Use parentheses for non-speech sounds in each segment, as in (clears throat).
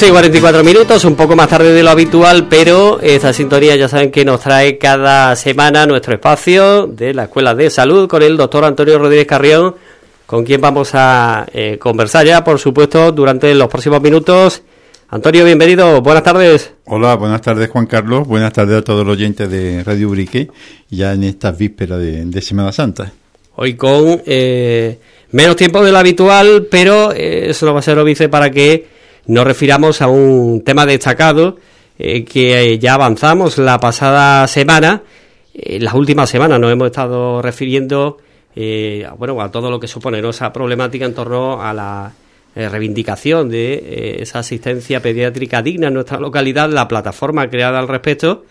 11 y 44 minutos, un poco más tarde de lo habitual, pero esta sintonía ya saben que nos trae cada semana nuestro espacio de la Escuela de Salud con el doctor Antonio Rodríguez Carrión, con quien vamos a eh, conversar ya, por supuesto, durante los próximos minutos. Antonio, bienvenido, buenas tardes. Hola, buenas tardes Juan Carlos, buenas tardes a todos los oyentes de Radio Urique, ya en esta víspera de, Semana Santa. Hoy con eh, menos tiempo de lo habitual, pero eh, eso no va a ser óbice para que nos refiramos a un tema destacado eh, que ya avanzamos la pasada semana. En las últimas semanas nos hemos estado refiriendo eh, bueno, a todo lo que supone esa problemática en torno a la eh, reivindicación de esa asistencia pediátrica digna en nuestra localidad, la plataforma creada al respecto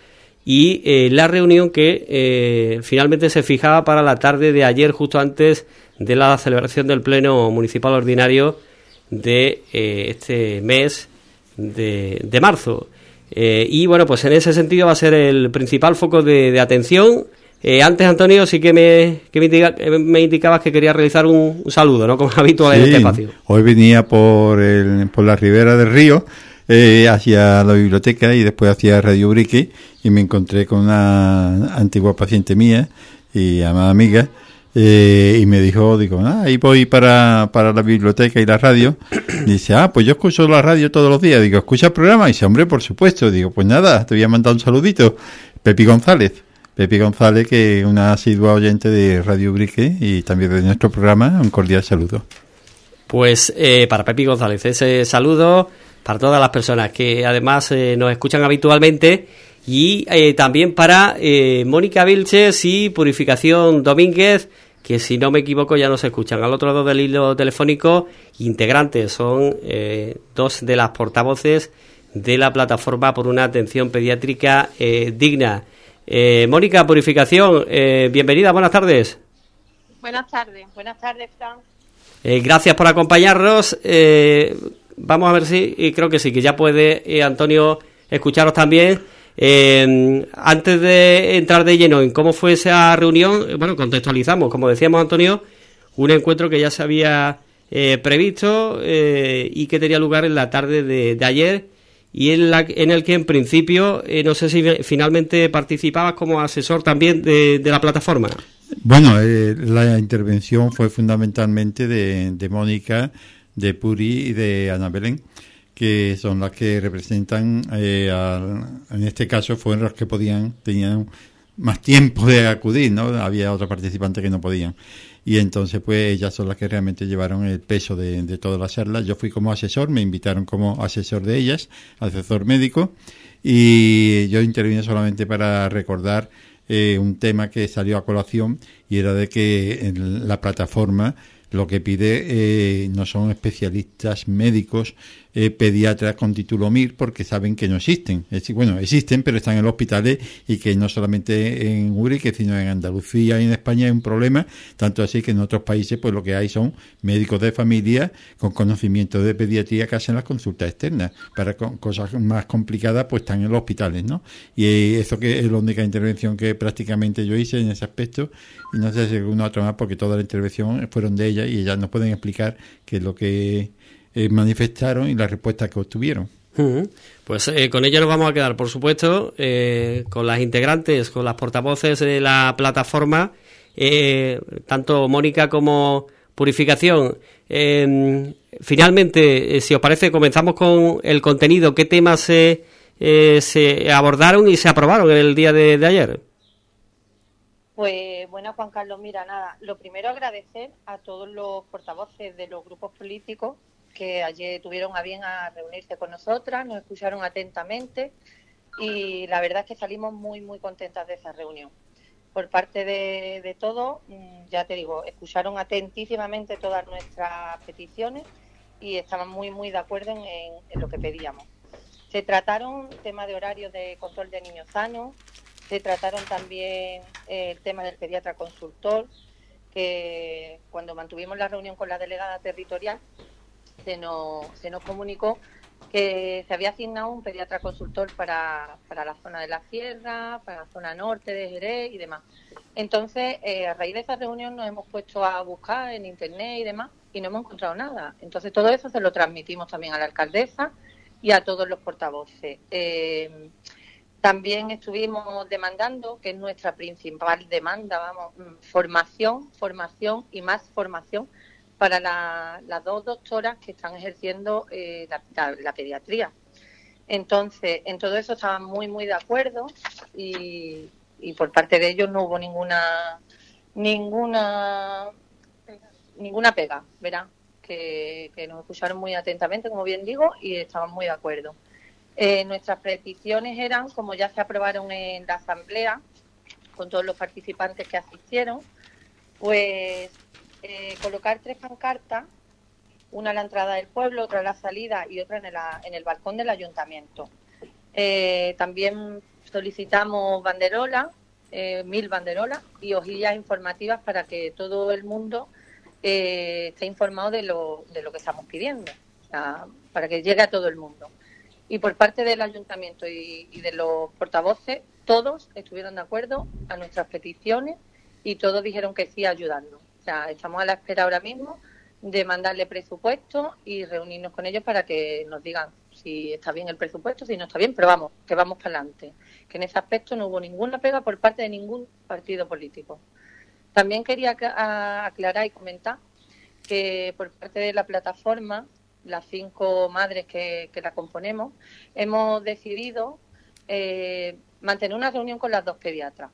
y la reunión que finalmente se fijaba para la tarde de ayer, justo antes de la celebración del Pleno Municipal Ordinario de eh, este mes de, de marzo. Eh, y bueno, pues en ese sentido va a ser el principal foco de, atención. Eh, antes, Antonio, sí que me, que me, indicabas que quería realizar un, saludo, ¿no? Como habitual en este espacio. Hoy venía por, el, por la ribera del río hacia la biblioteca y después hacia Radio Brique y me encontré con una antigua paciente mía y amada amiga eh, y me dijo, digo, ah, ahí voy para, para la biblioteca y la radio. (clears throat) dice, ah, pues yo escucho la radio todos los días. Digo, ¿escucha el programa? Y dice, hombre, por supuesto. Digo, pues nada, te voy a mandar un saludito. Pepi González. Pepi González, que es una asidua oyente de Radio Brique y también de nuestro programa, un cordial saludo. Pues eh, para Pepi González, ese saludo para todas las personas que además eh, nos escuchan habitualmente y eh, también para eh, Mónica Vilches y Purificación Domínguez, que si no me equivoco ya nos escuchan. Al otro lado del hilo telefónico, integrantes, son eh, dos de las portavoces de la plataforma por una atención pediátrica digna. Mónica, Purificación, bienvenida, buenas tardes. Buenas tardes, buenas tardes, Fran. gracias por acompañarnos. vamos a ver si, creo que sí, que ya puede Antonio escucharos también. Eh, antes de entrar de lleno en cómo fue esa reunión, bueno, contextualizamos, como decíamos Antonio, un encuentro que ya se había eh, previsto eh, y que tenía lugar en la tarde de, ayer y en, la, en el que en principio, eh, no sé si finalmente participabas como asesor también de, la plataforma. Bueno, la intervención fue fundamentalmente de, de Mónica, de Puri y de Ana Belén que son las que representan, eh, en este caso fueron los que podían, tenían más tiempo de acudir, ¿no? Había otros participantes que no podían. Y entonces, pues ellas son las que realmente llevaron el peso de, de todas las charlas. Yo fui como asesor, me invitaron como asesor de ellas, asesor médico, y yo intervine solamente para recordar eh, un tema que salió a colación y era de que en la plataforma lo que pide eh, no son especialistas médicos eh, pediatras con título MIR porque saben que no existen. Es bueno, existen, pero están en los hospitales y que no solamente en Urique, sino en Andalucía y en España hay un problema, tanto así que en otros países pues lo que hay son médicos de familia con conocimiento de pediatría que hacen las consultas externas. Para cosas más complicadas pues están en los hospitales, ¿no? Y eso que es la única intervención que prácticamente yo hice en ese aspecto y no sé si alguna otra más porque toda la intervención fueron de ellas y ellas nos pueden explicar qué es lo que eh, manifestaron y la respuesta que obtuvieron. Pues eh, con ella nos vamos a quedar, por supuesto, eh, con las integrantes, con las portavoces de la plataforma, tanto Mónica como Purificación. Em, finalmente, si os parece, comenzamos con el contenido. ¿Qué temas se, se abordaron y se aprobaron el día de, de ayer? Pues bueno, Juan Carlos, mira, nada, lo primero agradecer a todos los portavoces de los grupos políticos que ayer tuvieron a bien a reunirse con nosotras, nos escucharon atentamente y la verdad es que salimos muy, muy contentas de esa reunión. Por parte de, de todo, mm, ya te digo, escucharon atentísimamente todas nuestras peticiones y estaban muy, muy de acuerdo en, lo que pedíamos. Se trataron temas de horarios de control de niños sanos, se trataron también eh, el tema del pediatra consultor, que cuando mantuvimos la reunión con la delegada territorial, se nos, se nos comunicó que se había asignado un pediatra consultor para, para la zona de la sierra, para la zona norte de Jerez y demás. Entonces, eh, a raíz de esa reunión nos hemos puesto a buscar en internet y demás y no hemos encontrado nada. Entonces, todo eso se lo transmitimos también a la alcaldesa y a todos los portavoces. Eh, también estuvimos demandando, que es nuestra principal demanda, vamos, mm, formación, formación y más formación para las dos doctoras que están ejerciendo eh, la, pediatría. Entonces, en todo eso estaban muy, muy de acuerdo y, por parte de ellos no hubo ninguna, ninguna, ninguna pega, ¿verdad? Que, que nos escucharon muy atentamente, como bien digo, y estaban muy de acuerdo. Eh, nuestras peticiones eran, como ya se aprobaron en la asamblea, con todos los participantes que asistieron, pues eh, colocar tres pancartas, una a la entrada del pueblo, otra a la salida y otra en el, balcón del ayuntamiento. Eh, también solicitamos banderolas, mil banderolas y hojillas informativas para que todo el mundo esté informado de lo, de lo que estamos pidiendo, para que llegue a todo el mundo y por parte del ayuntamiento y, de los portavoces, todos estuvieron de acuerdo a nuestras peticiones y todos dijeron que sí ayudando. Estamos a la espera ahora mismo de mandarle presupuesto y reunirnos con ellos para que nos digan si está bien el presupuesto, si no está bien, pero vamos, que vamos para adelante. Que en ese aspecto no hubo ninguna pega por parte de ningún partido político. También quería aclarar y comentar que por parte de la plataforma las cinco madres que, la componemos, hemos decidido eh, mantener una reunión con las dos pediatras.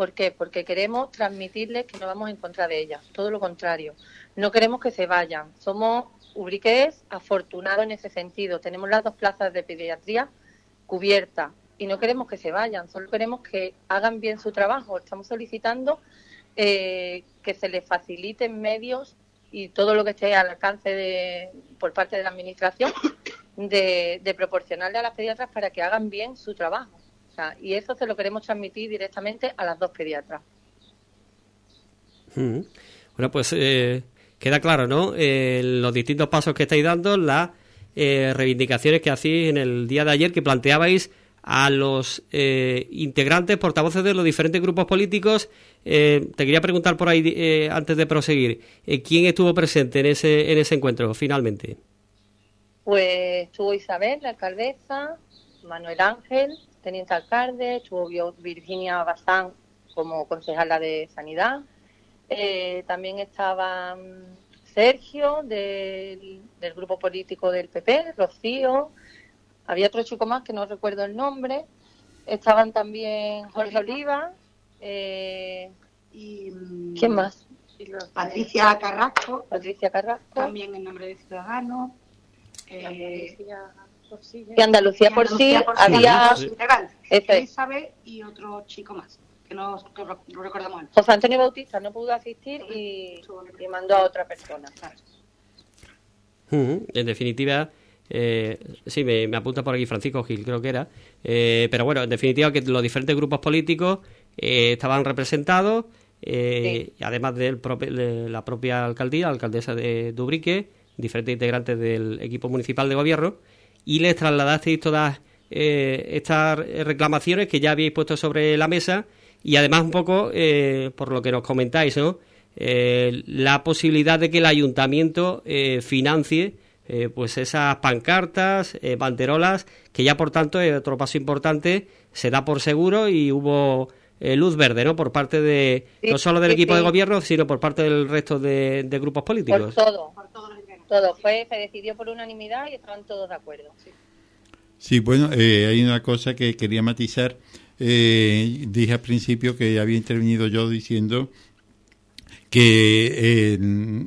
¿Por qué? Porque queremos transmitirles que no vamos en contra de ellas, todo lo contrario. No queremos que se vayan. Somos ubriques afortunados en ese sentido. Tenemos las dos plazas de pediatría cubiertas y no queremos que se vayan, solo queremos que hagan bien su trabajo. Estamos solicitando eh, que se les faciliten medios y todo lo que esté al alcance de, por parte de la Administración de, proporcionarle a las pediatras para que hagan bien su trabajo. Y eso se lo queremos transmitir directamente a las dos pediatras. Mm. Bueno, pues eh, queda claro, ¿no? Eh, los distintos pasos que estáis dando, las eh, reivindicaciones que hacéis en el día de ayer, que planteabais a los eh, integrantes, portavoces de los diferentes grupos políticos. Eh, te quería preguntar por ahí, eh, antes de proseguir, ¿quién estuvo presente en ese, en ese encuentro finalmente? Pues estuvo Isabel, la alcaldesa, Manuel Ángel, teniente alcalde, estuvo Virginia Bazán como concejala de Sanidad, también estaba mm, Sergio del, del grupo político del PP, Rocío, había otro chico más que no recuerdo el nombre. Estaban también Jorge Oliva. Eh, y, mm, ¿Quién más? Patricia Carrasco. Patricia Carrasco. También en nombre de Ciudadanos. Eh, y Andalucía por sí, había Isabel y otro chico más que no, no recordamos José Antonio Bautista no pudo asistir y, mandó a otra persona. En definitiva eh, sí, me, apunta por aquí Francisco Gil, creo que era. Eh, pero bueno, en definitiva, que los diferentes grupos políticos eh, estaban representados, eh, además de la propia alcaldía, la alcaldesa de Dubrique, diferentes integrantes del equipo municipal de gobierno, y les trasladasteis todas estas reclamaciones que ya habéis puesto sobre la mesa, y además, un poco, por lo que nos comentáis, ¿no? la posibilidad de que el ayuntamiento financie eh, pues esas pancartas, eh, banderolas, que ya por tanto, es otro paso importante, se da por seguro y hubo eh, luz verde, ¿no? Por parte de, no solo del equipo de gobierno, sino por parte del resto de, grupos políticos. Por todo, por todo. Fue, se decidió por unanimidad y estaban todos de acuerdo. Sí, bueno, hay una cosa que quería matizar. dije al principio que había intervenido yo diciendo que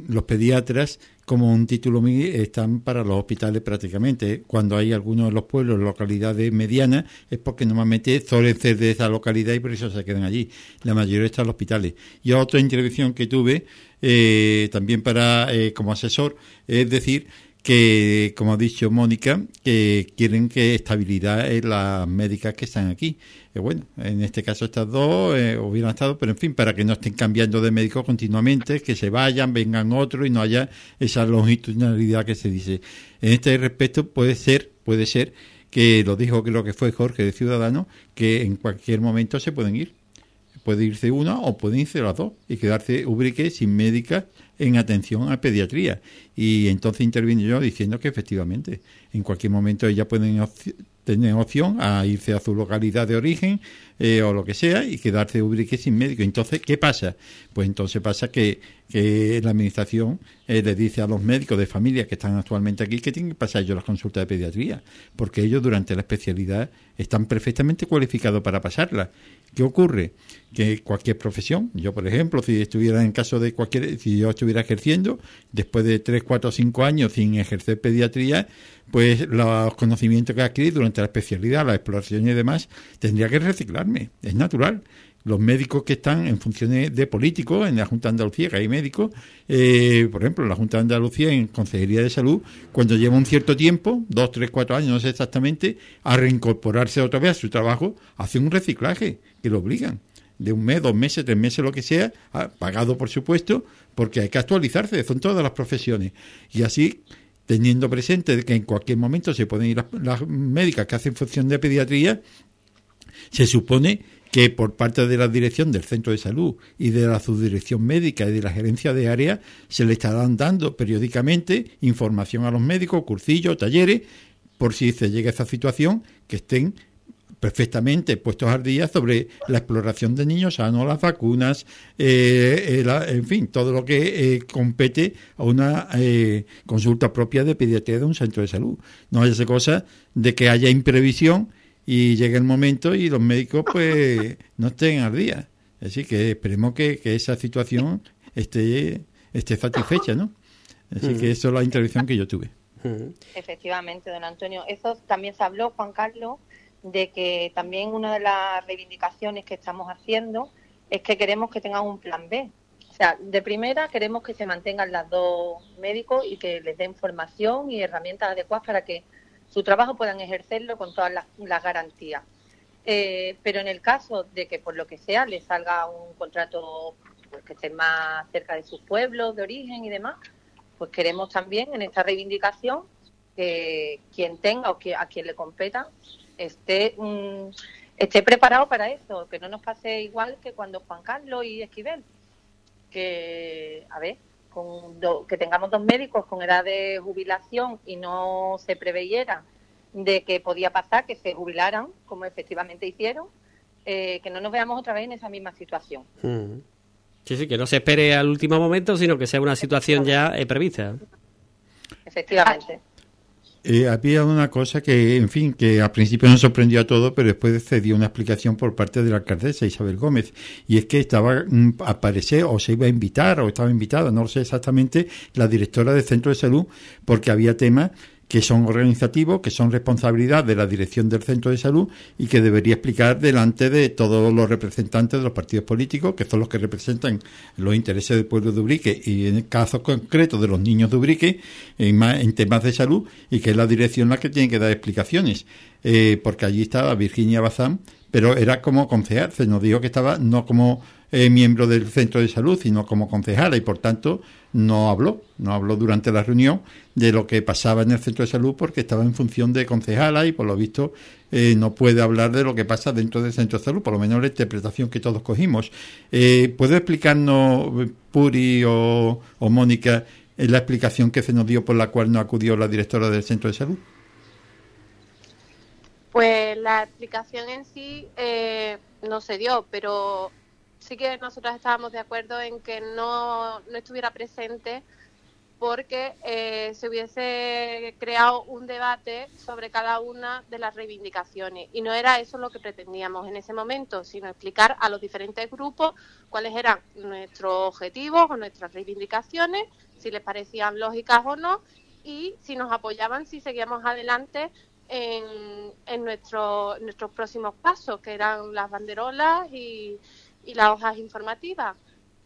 los pediatras como un título están para los hospitales prácticamente. Cuando hay algunos de los pueblos, localidades medianas, es porque normalmente suelen ser de esa localidad y por eso se quedan allí. La mayoría están en los hospitales. Y otra intervención que tuve, eh, también para eh, como asesor, es decir, que, como ha dicho Mónica, que quieren que estabilidad en las médicas que están aquí. Eh, bueno, en este caso estas dos eh, hubieran estado, pero en fin, para que no estén cambiando de médico continuamente, que se vayan, vengan otros y no haya esa longitudinalidad que se dice. En este respecto puede ser, puede ser que lo dijo creo que fue Jorge de Ciudadano, que en cualquier momento se pueden ir puede irse una o puede irse las dos y quedarse Ubrique sin médicas en atención a pediatría. Y entonces intervino yo diciendo que efectivamente en cualquier momento ellas pueden tener opción a irse a su localidad de origen eh, o lo que sea y quedarse Ubrique sin médico. Entonces, ¿qué pasa? Pues entonces pasa que, que la administración eh, le dice a los médicos de familia que están actualmente aquí que tienen que pasar ellos las consultas de pediatría, porque ellos durante la especialidad están perfectamente cualificados para pasarla. ¿Qué ocurre? Que cualquier profesión, yo por ejemplo, si estuviera en caso de cualquier, si yo estuviera ejerciendo, después de 3, 4 o 5 años sin ejercer pediatría, pues los conocimientos que adquirí durante la especialidad, la exploración y demás, tendría que reciclarme, es natural. Los médicos que están en funciones de políticos en la Junta de Andalucía, que hay médicos, eh, por ejemplo, en la Junta de Andalucía, en Consejería de Salud, cuando lleva un cierto tiempo, dos, tres, cuatro años, no sé exactamente, a reincorporarse otra vez a su trabajo, hace un reciclaje que lo obligan de un mes, dos meses, tres meses, lo que sea, pagado por supuesto, porque hay que actualizarse, son todas las profesiones. Y así, teniendo presente que en cualquier momento se pueden ir las, las médicas que hacen función de pediatría, se supone que por parte de la dirección del centro de salud y de la subdirección médica y de la gerencia de área se le estarán dando periódicamente información a los médicos, cursillos, talleres, por si se llega a esa situación, que estén perfectamente puestos al día sobre la exploración de niños sanos, las vacunas, eh, en fin, todo lo que eh, compete a una eh, consulta propia de pediatría de un centro de salud. No haya cosa de que haya imprevisión y llega el momento y los médicos pues (laughs) no estén al día. Así que esperemos que, esa situación esté, esté satisfecha, ¿no? Así que eso es la intervención que yo tuve. Efectivamente, don Antonio. Eso también se habló, Juan Carlos, de que también una de las reivindicaciones que estamos haciendo es que queremos que tengan un plan B. O sea, de primera queremos que se mantengan las dos médicos y que les den formación y herramientas adecuadas para que su trabajo puedan ejercerlo con todas las, garantías. Eh, pero en el caso de que por lo que sea les salga un contrato pues, que esté más cerca de sus pueblos de origen y demás, pues queremos también en esta reivindicación que quien tenga o que a quien le competa esté mm, esté preparado para eso, que no nos pase igual que cuando Juan Carlos y Esquivel, que a ver, que tengamos dos médicos con edad de jubilación y no se preveyera de que podía pasar que se jubilaran, como efectivamente hicieron, eh, que no nos veamos otra vez en esa misma situación. Mm. Sí, sí, que no se espere al último momento, sino que sea una situación ya eh, prevista. Efectivamente. Eh, había una cosa que, en fin, que al principio nos sorprendió a todos, pero después se dio una explicación por parte de la alcaldesa Isabel Gómez, y es que estaba mm, a aparecer, o se iba a invitar, o estaba invitada, no lo sé exactamente, la directora del centro de salud, porque había temas que son organizativos, que son responsabilidad de la dirección del centro de salud y que debería explicar delante de todos los representantes de los partidos políticos, que son los que representan los intereses del pueblo de Ubrique y en el caso concreto de los niños de Ubrique en, temas de salud y que es la dirección la que tiene que dar explicaciones, eh, porque allí estaba Virginia Bazán, pero era como concejal, se nos dijo que estaba no como eh, miembro del centro de salud, sino como concejala y por tanto no habló, no habló durante la reunión de lo que pasaba en el centro de salud porque estaba en función de concejala y por lo visto eh, no puede hablar de lo que pasa dentro del centro de salud, por lo menos la interpretación que todos cogimos. Eh, ¿Puede explicarnos, Puri o, Mónica, la explicación que se nos dio por la cual no acudió la directora del centro de salud? Pues la explicación en sí no se dio, pero sí que nosotros estábamos de acuerdo en que no, no estuviera presente porque eh, se hubiese creado un debate sobre cada una de las reivindicaciones. Y no era eso lo que pretendíamos en ese momento, sino explicar a los diferentes grupos cuáles eran nuestros objetivos o nuestras reivindicaciones, si les parecían lógicas o no, y si nos apoyaban si seguíamos adelante en, en nuestros próximos pasos, que eran las banderolas y, y las hojas informativas.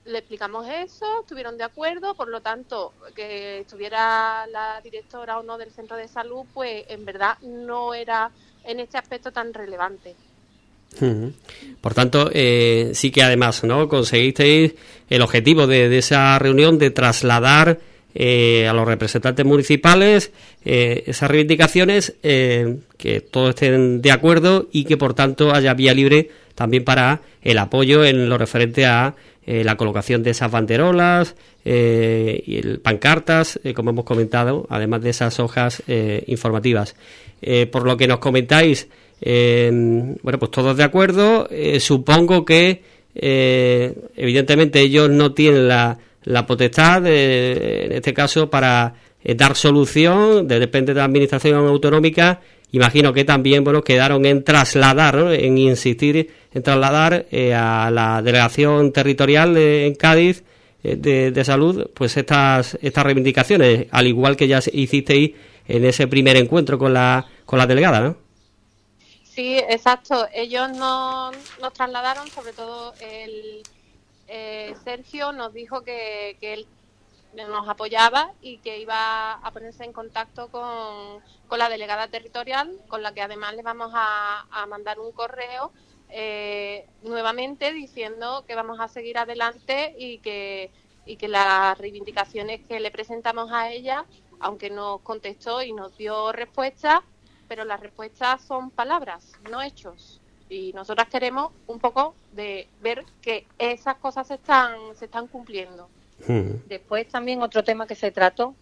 Le explicamos eso, estuvieron de acuerdo, por lo tanto, que estuviera la directora o no del centro de salud, pues en verdad no era en este aspecto tan relevante. Por tanto, eh, sí que además no conseguisteis el objetivo de, esa reunión de trasladar eh, a los representantes municipales eh, esas reivindicaciones, que todos estén de acuerdo y que por tanto haya vía libre también para el apoyo en lo referente a eh, la colocación de esas banderolas eh, y el, pancartas, eh, como hemos comentado, además de esas hojas informativas. por lo que nos comentáis, bueno, pues todos de acuerdo. supongo que, evidentemente, ellos no tienen la, la potestad, en este caso, para dar solución, depende de la administración autonómica imagino que también bueno quedaron en trasladar, en insistir en trasladar eh, a la delegación territorial en Cádiz eh, de, salud, pues estas estas reivindicaciones, al igual que ya hicisteis en ese primer encuentro con la con la delegada, ¿no? Sí, exacto. Ellos nos, nos trasladaron, sobre todo el eh, Sergio nos dijo que, que él nos apoyaba y que iba a ponerse en contacto con, la delegada territorial, con la que además le vamos a, mandar un correo eh, nuevamente diciendo que vamos a seguir adelante y que, y que las reivindicaciones que le presentamos a ella, aunque nos contestó y nos dio respuesta, pero las respuestas son palabras, no hechos. Y nosotras queremos un poco de ver que esas cosas se están, se están cumpliendo. Después también otro tema que se trató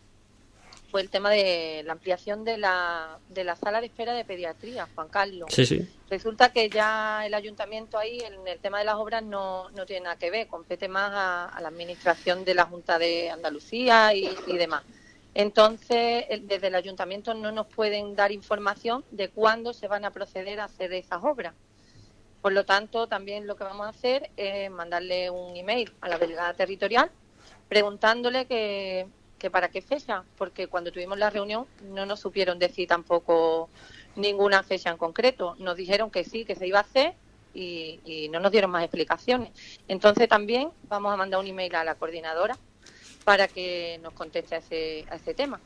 fue el tema de la ampliación de la, de la sala de espera de pediatría, Juan Carlos. Resulta que ya el ayuntamiento ahí, en el tema de las obras, no, no tiene nada que ver, compete más a, la administración de la Junta de Andalucía y, demás. Entonces, desde el ayuntamiento no nos pueden dar información de cuándo se van a proceder a hacer esas obras. Por lo tanto, también lo que vamos a hacer es mandarle un email a la delegada territorial preguntándole que, para qué fecha, porque cuando tuvimos la reunión no nos supieron decir tampoco ninguna fecha en concreto. Nos dijeron que sí, que se iba a hacer y, no nos dieron más explicaciones. Entonces también vamos a mandar un email a la coordinadora para que nos conteste a ese, a ese tema.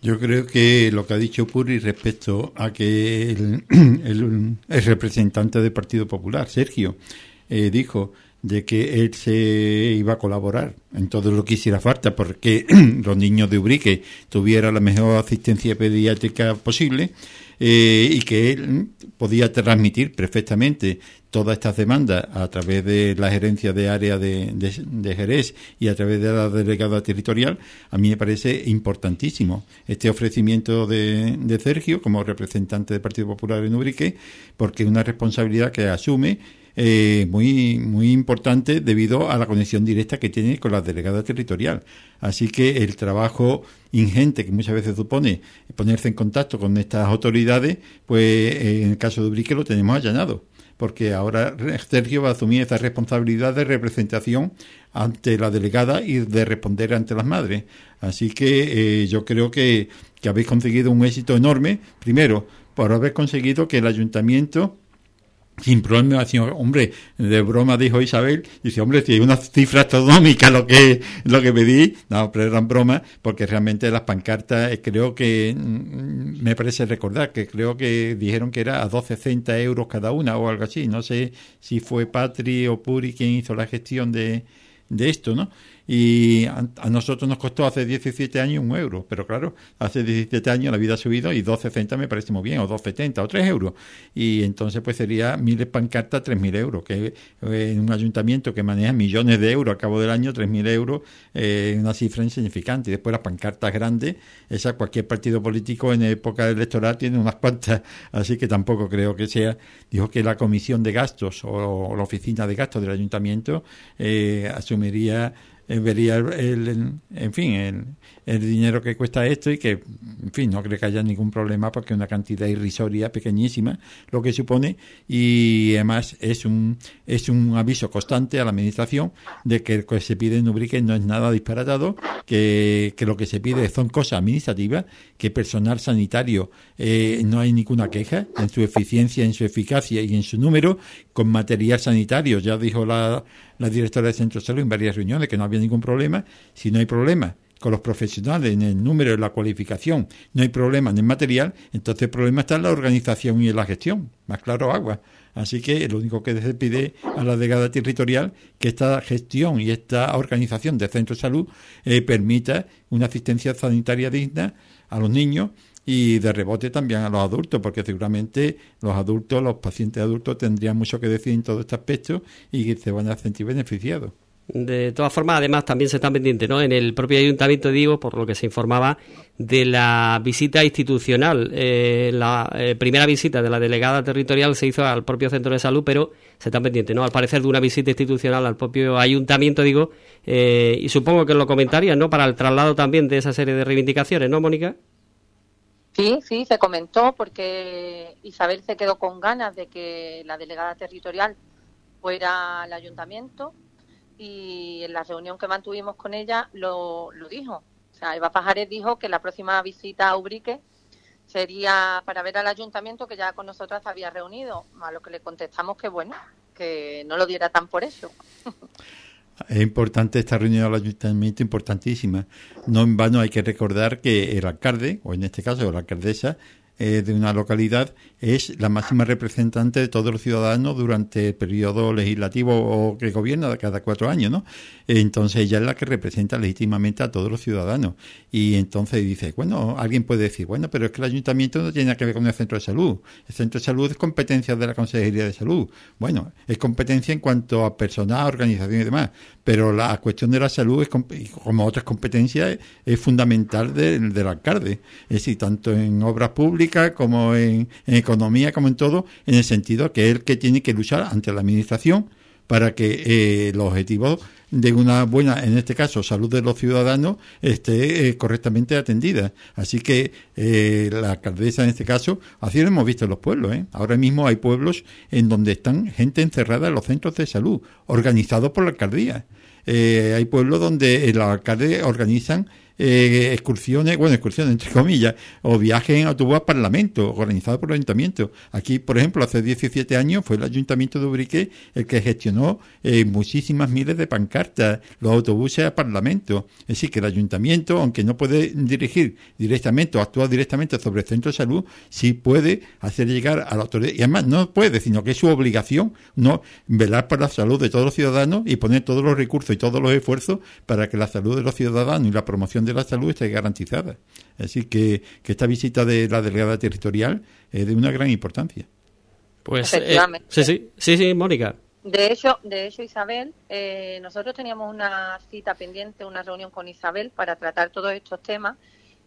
Yo creo que lo que ha dicho Puri respecto a que (clears throat) el, el, representante del Partido Popular, Sergio, eh, dijo de que él se iba a colaborar en todo lo que hiciera falta porque (clears throat) los niños de Ubrique tuvieran la mejor asistencia pediátrica posible eh, y que él podía transmitir perfectamente todas estas demandas a través de la gerencia de área de, de, Jerez y a través de la delegada territorial, a mí me parece importantísimo. Este ofrecimiento de, de Sergio como representante del Partido Popular en Ubrique, porque es una responsabilidad que asume eh, muy, muy importante debido a la conexión directa que tiene con la delegada territorial. Así que el trabajo ingente que muchas veces supone ponerse en contacto con estas autoridades, pues en el caso de Ubrique lo tenemos allanado porque ahora Sergio va a asumir esa responsabilidad de representación ante la delegada y de responder ante las madres. Así que eh, yo creo que, que habéis conseguido un éxito enorme, primero, por haber conseguido que el ayuntamiento sin problema, hombre, de broma dijo Isabel, dice, hombre, si hay una cifra astronómica lo que, lo que pedí, no, pero eran bromas, porque realmente las pancartas, eh, creo que, mm, me parece recordar, que creo que dijeron que era a 12 60 euros cada una o algo así, no sé si fue Patri o Puri quien hizo la gestión de, de esto, ¿no? Y a, nosotros nos costó hace 17 años un euro, pero claro, hace 17 años la vida ha subido y 2,60 me parece muy bien, o 2,70 o 3 euros, y entonces pues sería mil pancartas, 3.000 euros, que eh, en un ayuntamiento que maneja millones de euros a cabo del año, 3.000 euros es una cifra insignificante, y después las pancartas grandes, esa cualquier partido político en época electoral tiene unas cuantas, así que tampoco creo que sea, dijo que la comisión de gastos o, la oficina de gastos del ayuntamiento eh, asumiría eh, vería el, en fin, el, el dinero que cuesta esto y que, en fin, no creo que haya ningún problema porque es una cantidad irrisoria pequeñísima lo que supone. Y además es un, es un aviso constante a la Administración de que lo que se pide en Ubrique no es nada disparatado, que, que lo que se pide son cosas administrativas, que personal sanitario eh, no hay ninguna queja en su eficiencia, en su eficacia y en su número, con material sanitario, ya dijo la, la directora del Centro de Salud en varias reuniones que no había ningún problema, si no hay problema con los profesionales en el número, en la cualificación, no hay problema en el material, entonces el problema está en la organización y en la gestión, más claro agua. Así que lo único que se pide a la delegada territorial que esta gestión y esta organización de centros de salud eh, permita una asistencia sanitaria digna a los niños y de rebote también a los adultos, porque seguramente los adultos, los pacientes adultos tendrían mucho que decir en todo este aspecto y se van a sentir beneficiados. De todas formas, además, también se están pendientes, ¿no? En el propio ayuntamiento, digo, por lo que se informaba, de la visita institucional. Eh, la eh, primera visita de la delegada territorial se hizo al propio centro de salud, pero se están pendientes, ¿no? Al parecer, de una visita institucional al propio ayuntamiento, digo, eh, y supongo que lo comentarían, ¿no? Para el traslado también de esa serie de reivindicaciones, ¿no, Mónica? Sí, sí, se comentó porque Isabel se quedó con ganas de que la delegada territorial fuera al ayuntamiento y en la reunión que mantuvimos con ella lo, lo dijo. O sea, Eva Pajares dijo que la próxima visita a Ubrique sería para ver al ayuntamiento que ya con nosotras había reunido, a lo que le contestamos que bueno, que no lo diera tan por eso. Es importante esta reunión al ayuntamiento, importantísima. No en vano hay que recordar que el alcalde, o en este caso la alcaldesa, eh, de una localidad es la máxima representante de todos los ciudadanos durante el periodo legislativo o que gobierna cada cuatro años, ¿no? Entonces ella es la que representa legítimamente a todos los ciudadanos. Y entonces dice, bueno, alguien puede decir, bueno, pero es que el ayuntamiento no tiene nada que ver con el centro de salud. El centro de salud es competencia de la Consejería de Salud. Bueno, es competencia en cuanto a personal, organización y demás. Pero la cuestión de la salud, es, como otras competencias, es fundamental del alcalde. Es decir, tanto en obras públicas como en, en economía como en todo, en el sentido que es el que tiene que luchar ante la administración para que eh, los objetivos de una buena, en este caso, salud de los ciudadanos esté eh, correctamente atendida. Así que eh, la alcaldesa, en este caso, así lo hemos visto en los pueblos. Ahora mismo hay pueblos en donde están gente encerrada en los centros de salud, organizados por la alcaldía. hay pueblos donde los alcaldes organizan eh, excursiones, bueno, excursiones entre comillas, o viajes en autobús al Parlamento, organizado por el Ayuntamiento. Aquí, por ejemplo, hace 17 años fue el Ayuntamiento de Ubrique el que gestionó eh, muchísimas miles de pancartas, los autobuses al Parlamento. Es decir, que el Ayuntamiento, aunque no puede dirigir directamente o actuar directamente sobre el centro de salud, sí puede hacer llegar a la autoridad. Y además, no puede, sino que es su obligación no velar por la salud de todos los ciudadanos y poner todos los recursos y todos los esfuerzos para que la salud de los ciudadanos y la promoción de la salud esté garantizada. Así que, que esta visita de la delegada territorial es de una gran importancia. Pues eh, sí, sí, sí, sí, Mónica. De hecho, de hecho Isabel, eh, nosotros teníamos una cita pendiente, una reunión con Isabel para tratar todos estos temas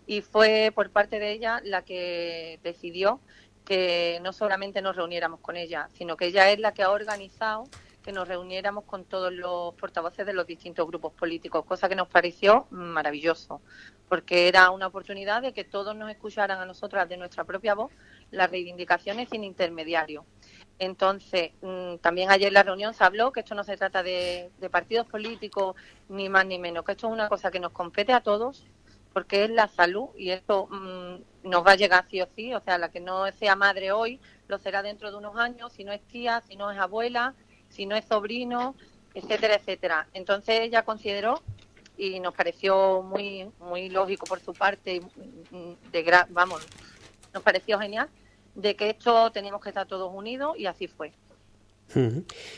y fue por parte de ella la que decidió que no solamente nos reuniéramos con ella, sino que ella es la que ha organizado que nos reuniéramos con todos los portavoces de los distintos grupos políticos, cosa que nos pareció maravilloso, porque era una oportunidad de que todos nos escucharan a nosotras de nuestra propia voz las reivindicaciones sin intermediario. Entonces, mm, también ayer en la reunión se habló que esto no se trata de, partidos políticos, ni más ni menos, que esto es una cosa que nos compete a todos, porque es la salud y esto mm, nos va a llegar sí o sí, o sea, la que no sea madre hoy, lo será dentro de unos años, si no es tía, si no es abuela, si no es sobrino, etcétera, etcétera. Entonces ella consideró y nos pareció muy muy lógico por su parte, de vamos, nos pareció genial de que esto teníamos que estar todos unidos y así fue.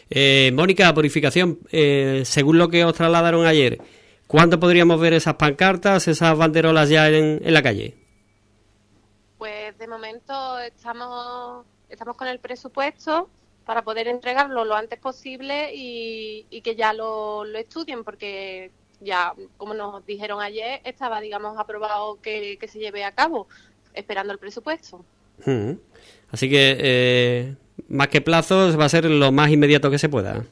Eh, Mónica, purificación, eh, según lo que os trasladaron ayer, ¿cuándo podríamos ver esas pancartas, esas banderolas ya en, en la calle? Pues de momento estamos, estamos con el presupuesto para poder entregarlo lo antes posible y, que ya lo, estudien, porque ya, como nos dijeron ayer, estaba, digamos, aprobado que, se lleve a cabo, esperando el presupuesto. Así que, eh, más que plazos, va a ser lo más inmediato que se pueda.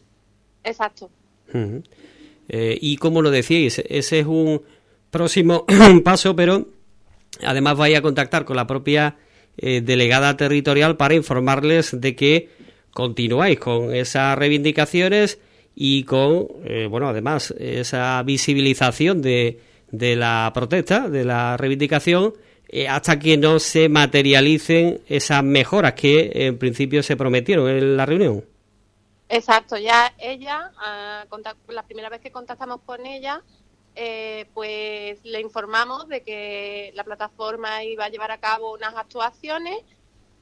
Exacto. Eh, y como lo decíais, ese es un próximo (clears throat) paso, pero además vais a contactar con la propia eh, delegada territorial para informarles de que continuáis con esas reivindicaciones y con, eh, bueno, además, esa visibilización de, de la protesta, de la reivindicación, eh, hasta que no se materialicen esas mejoras que en principio se prometieron en la reunión. Exacto, ya ella, ah, la primera vez que contactamos con ella, eh, pues le informamos de que la plataforma iba a llevar a cabo unas actuaciones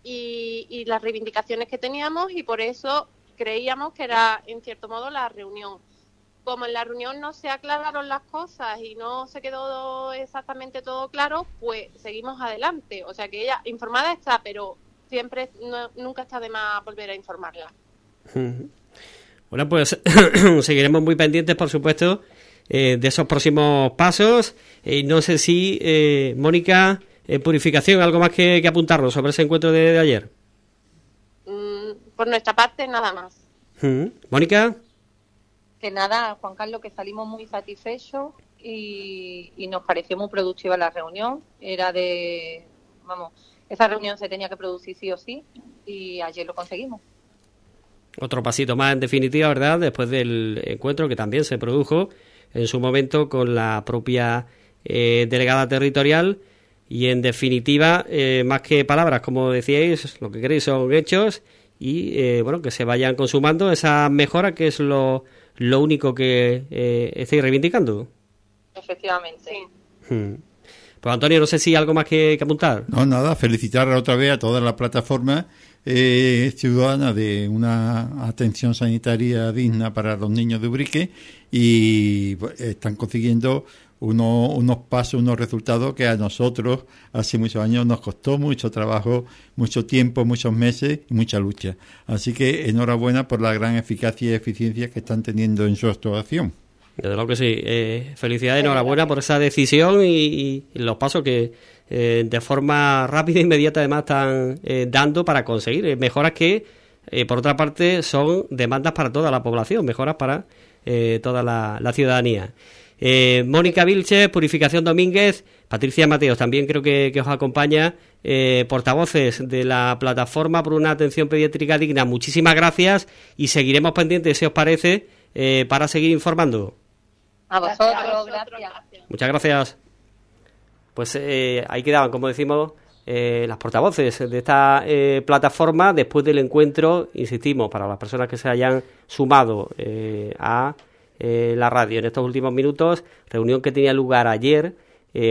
y, las reivindicaciones que teníamos y por eso creíamos que era en cierto modo la reunión. como en la reunión no se aclararon las cosas y no se quedó exactamente todo claro, pues seguimos adelante. O sea que ella informada está, pero siempre nunca está de más volver a informarla. Bueno, pues (coughs) seguiremos muy pendientes, por supuesto, eh, de esos próximos pasos. Y no sé si, eh, Mónica, eh, Purificación, algo más que, apuntarnos sobre ese encuentro de, ayer. Mm, por nuestra parte, nada más. Mónica. Que nada, Juan Carlos, que salimos muy satisfechos y, y nos pareció muy productiva la reunión. Era de, vamos, esa reunión se tenía que producir sí o sí y ayer lo conseguimos. Otro pasito más en definitiva, ¿verdad? Después del encuentro que también se produjo en su momento con la propia eh, delegada territorial y en definitiva, eh, más que palabras, como decíais, lo que queréis son hechos y eh, bueno, que se vayan consumando esa mejora que es lo, lo único que estáis reivindicando. Efectivamente. Hmm. Pues Antonio, no sé si algo más que, que apuntar. No, nada, felicitar otra vez a toda la plataforma eh, ciudadana de una atención sanitaria digna para los niños de Ubrique y pues, están consiguiendo unos pasos, unos resultados que a nosotros hace muchos años nos costó mucho trabajo, mucho tiempo, muchos meses y mucha lucha. Así que enhorabuena por la gran eficacia y eficiencia que están teniendo en su actuación. Desde luego que sí. Eh, felicidades, enhorabuena por esa decisión y los pasos que, eh, de forma rápida e inmediata además están eh, dando para conseguir eh, mejoras que por otra parte son demandas para toda la población, mejoras para toda la, ciudadanía. Mónica Vilches, Purificación Domínguez, Patricia Mateos también creo que, os acompaña, portavoces de la plataforma por una atención pediátrica digna. Muchísimas gracias y seguiremos pendientes, si os parece, para seguir informando. A vosotros, gracias. Muchas gracias pues eh, ahí quedaban, como decimos, eh, las portavoces de esta eh, plataforma después del encuentro, insistimos, para las personas que se hayan sumado eh, la radio en estos últimos minutos, reunión que tenía lugar ayer,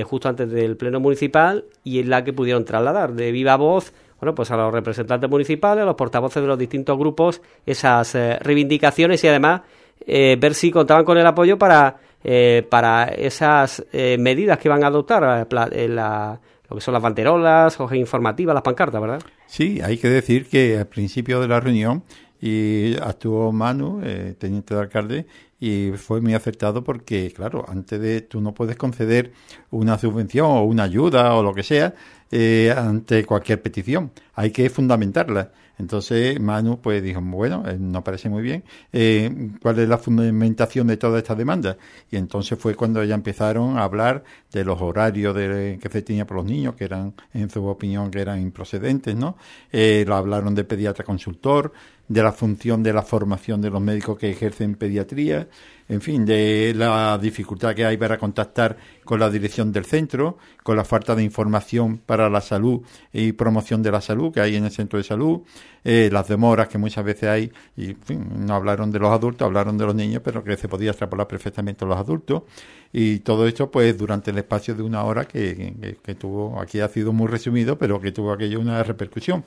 justo antes del pleno municipal, y en la que pudieron trasladar de viva voz bueno, pues a los representantes municipales, a los portavoces de los distintos grupos, esas reivindicaciones y además ver si contaban con el apoyo para eh, para esas eh, medidas que van a adoptar, eh, la, lo que son las banderolas, hojas informativas, las pancartas, ¿verdad? Sí, hay que decir que al principio de la reunión y actuó Manu, teniente de alcalde, y fue muy acertado porque, claro, antes de tú no puedes conceder una subvención o una ayuda o lo que sea ante cualquier petición, hay que fundamentarla. Entonces Manu pues dijo, bueno, eh, nos parece muy bien, eh, ¿cuál es la fundamentación de toda esta demanda? Y entonces fue cuando ya empezaron a hablar de los horarios de, que se tenía por los niños, que eran, en su opinión, que eran improcedentes, ¿no? Eh, lo hablaron de pediatra consultor, de la función de la formación de los médicos que ejercen pediatría, en fin, de la dificultad que hay para contactar con la dirección del centro, con la falta de información para la salud y promoción de la salud que hay en el centro de salud, eh, las demoras que muchas veces hay, y no hablaron de los adultos, hablaron de los niños, pero que se podía extrapolar perfectamente a los adultos, y todo esto pues durante el espacio de una hora que, que tuvo, aquí ha sido muy resumido, pero que tuvo aquello una repercusión.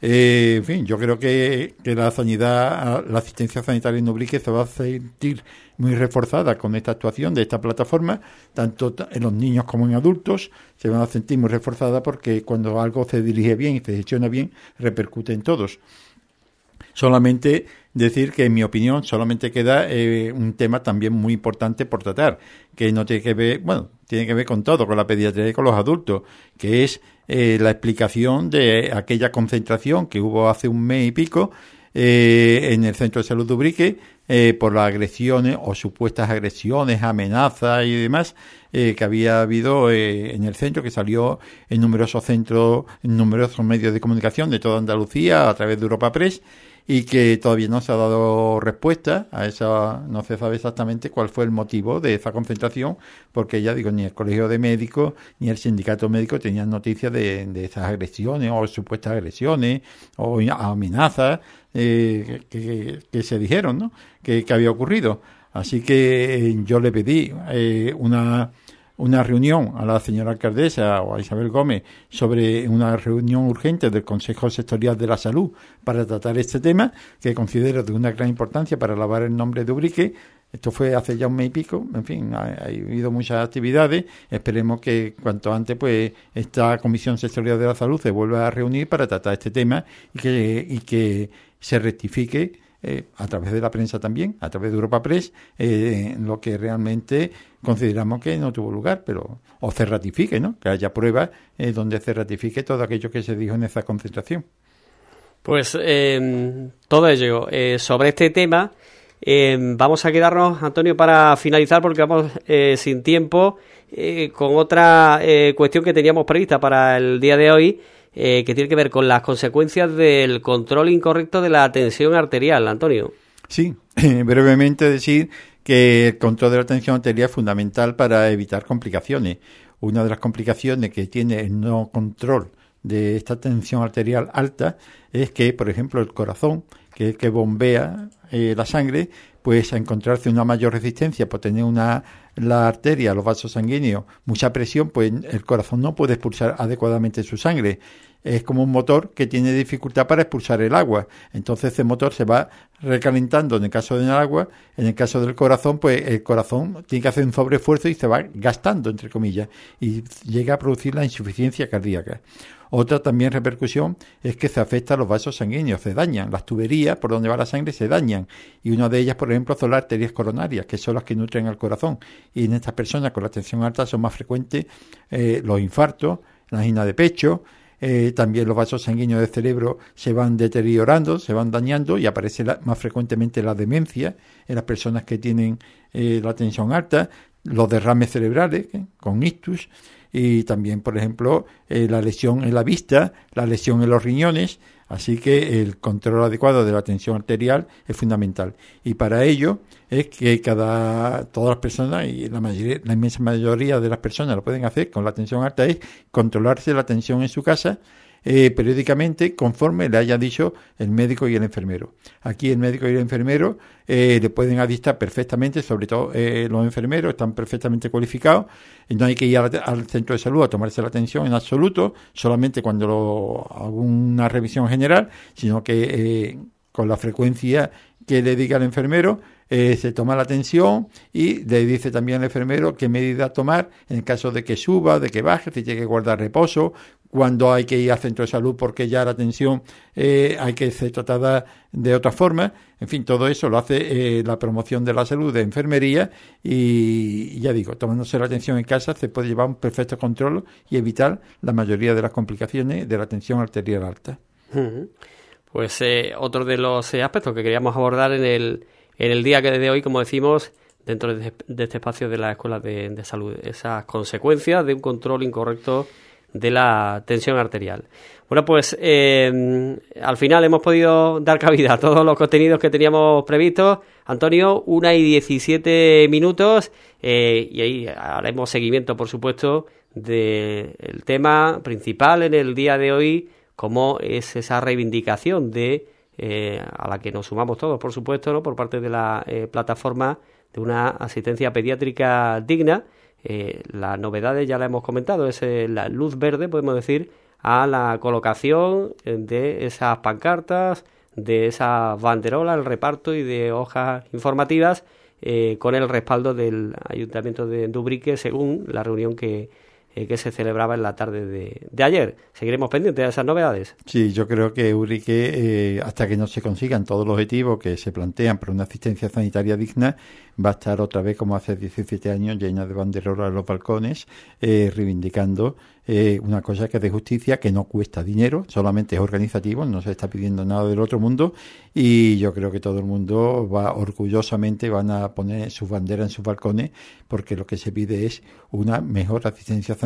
Eh, en fin, yo creo que, la sanidad, la asistencia sanitaria en Ubrique se va a sentir muy reforzada con esta actuación de esta plataforma, tanto en los niños como en adultos, se van a sentir muy reforzada porque cuando algo se dirige bien y se gestiona bien, repercute en todos. Solamente decir que, en mi opinión, solamente queda eh, un tema también muy importante por tratar, que no tiene que ver, bueno, tiene que ver con todo, con la pediatría y con los adultos, que es eh, la explicación de aquella concentración que hubo hace un mes y pico eh, en el Centro de Salud de Ubrique eh, por las agresiones o supuestas agresiones, amenazas y demás que había habido en el centro, que salió en numerosos centros, en numerosos medios de comunicación de toda Andalucía a través de Europa Press y que todavía no se ha dado respuesta a esa, no se sabe exactamente cuál fue el motivo de esa concentración, porque ya digo, ni el Colegio de Médicos ni el Sindicato Médico tenían noticias de, de esas agresiones o supuestas agresiones o amenazas eh, que, se dijeron, ¿no? Que, había ocurrido. Así que yo le pedí eh, una una reunión a la señora alcaldesa o a Isabel Gómez sobre una reunión urgente del Consejo Sectorial de la Salud para tratar este tema, que considero de una gran importancia para lavar el nombre de Ubrique. Esto fue hace ya un mes y pico, en fin, ha, habido muchas actividades. Esperemos que cuanto antes, pues, esta Comisión Sectorial de la Salud se vuelva a reunir para tratar este tema y que, y que se rectifique eh, a través de la prensa también, a través de Europa Press, eh, lo que realmente consideramos que no tuvo lugar, pero o se ratifique, ¿no? Que haya pruebas eh, donde se ratifique todo aquello que se dijo en esa concentración. Pues todo ello sobre este tema. vamos a quedarnos, Antonio, para finalizar, porque vamos sin tiempo, con otra cuestión que teníamos prevista para el día de hoy, eh, que tiene que ver con las consecuencias del control incorrecto de la tensión arterial, Antonio. Sí, brevemente decir que el control de la tensión arterial es fundamental para evitar complicaciones. Una de las complicaciones que tiene el no control de esta tensión arterial alta es que, por ejemplo, el corazón, que es que bombea eh, la sangre, pues a encontrarse una mayor resistencia por tener una la arteria, los vasos sanguíneos, mucha presión, pues el corazón no puede expulsar adecuadamente su sangre es como un motor que tiene dificultad para expulsar el agua. Entonces ese motor se va recalentando en el caso del agua, en el caso del corazón, pues el corazón tiene que hacer un sobreesfuerzo y se va gastando, entre comillas, y llega a producir la insuficiencia cardíaca. Otra también repercusión es que se afecta a los vasos sanguíneos, se dañan, las tuberías por donde va la sangre se dañan y una de ellas, por ejemplo, son las arterias coronarias, que son las que nutren al corazón. Y en estas personas con la tensión alta son más frecuentes eh, los infartos, la angina de pecho, eh, también los vasos sanguíneos del cerebro se van deteriorando, se van dañando y aparece más frecuentemente la demencia en las personas que tienen eh, la tensión alta, los derrames cerebrales eh, con ictus y también, por ejemplo, la lesión en la vista, la lesión en los riñones, Así que el control adecuado de la tensión arterial es fundamental. Y para ello es que cada, todas las personas, y la, mayoría, la inmensa mayoría de las personas lo pueden hacer con la tensión alta, es controlarse la tensión en su casa eh, periódicamente conforme le haya dicho el médico y el enfermero. Aquí el médico y el enfermero eh, le pueden adictar perfectamente, sobre todo eh, los enfermeros están perfectamente cualificados, no hay que ir al, centro de salud a tomarse la atención en absoluto, solamente cuando lo, hago una revisión general, sino que con la frecuencia que le diga el enfermero, se toma la atención y le dice también al enfermero qué medida tomar en caso de que suba, de que baje, si tiene que guardar reposo, cuando hay que ir al centro de salud porque ya la atención eh, hay que ser tratada de otra forma. En fin, todo eso lo hace eh, la promoción de la salud de enfermería y ya digo, tomándose la atención en casa se puede llevar un perfecto control y evitar la mayoría de las complicaciones de la tensión arterial alta. Pues eh, otro de los aspectos que queríamos abordar en el, en el día de hoy, como decimos, dentro de, este espacio de la Escuela de Salud, esas consecuencias de un control incorrecto de la tensión arterial. Bueno, pues eh, al final hemos podido dar cabida a todos los contenidos que teníamos previstos. Antonio, una y 17 minutos eh, y ahí haremos seguimiento, por supuesto, del tema principal en el día de hoy, como es esa reivindicación de eh, a la que nos sumamos todos, por supuesto, ¿no? por parte de la plataforma de una asistencia pediátrica digna eh, las novedades ya la hemos comentado, es eh, la luz verde, podemos decir, a la colocación eh, de esas pancartas, de esas banderolas, el reparto y de hojas informativas con el respaldo del Ayuntamiento de Dubrique según la reunión que, que se celebraba en la tarde de, ayer. Seguiremos pendientes de esas novedades. Sí, yo creo que Urique, hasta que no se consigan todos los objetivos que se plantean para una asistencia sanitaria digna, va a estar otra vez como hace 17 años llena de banderolas en los balcones, eh, reivindicando eh, una cosa que es de justicia, que no cuesta dinero, solamente es organizativo, no se está pidiendo nada del otro mundo y yo creo que todo el mundo va orgullosamente van a poner sus banderas en sus balcones porque lo que se pide es una mejor asistencia sanitaria,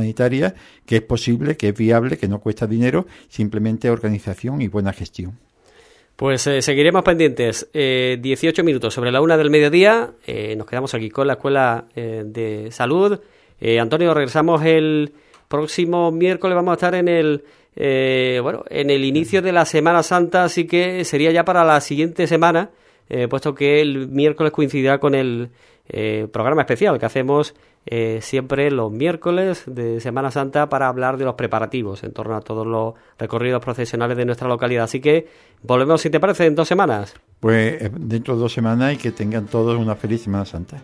que es posible, que es viable, que no cuesta dinero, simplemente organización y buena gestión. Pues eh, seguiremos pendientes. Eh, 18 minutos sobre la una del mediodía. Eh, nos quedamos aquí con la Escuela eh, de Salud. Antonio, regresamos el próximo miércoles. Vamos a estar en el bueno en el inicio de la Semana Santa, así que sería ya para la siguiente semana, puesto que el miércoles coincidirá con el eh, programa especial que hacemos eh, siempre los miércoles de Semana Santa para hablar de los preparativos en torno a todos los recorridos profesionales de nuestra localidad. Así que volvemos, si te parece, en dos semanas. Pues dentro de dos semanas y que tengan todos una feliz Semana Santa.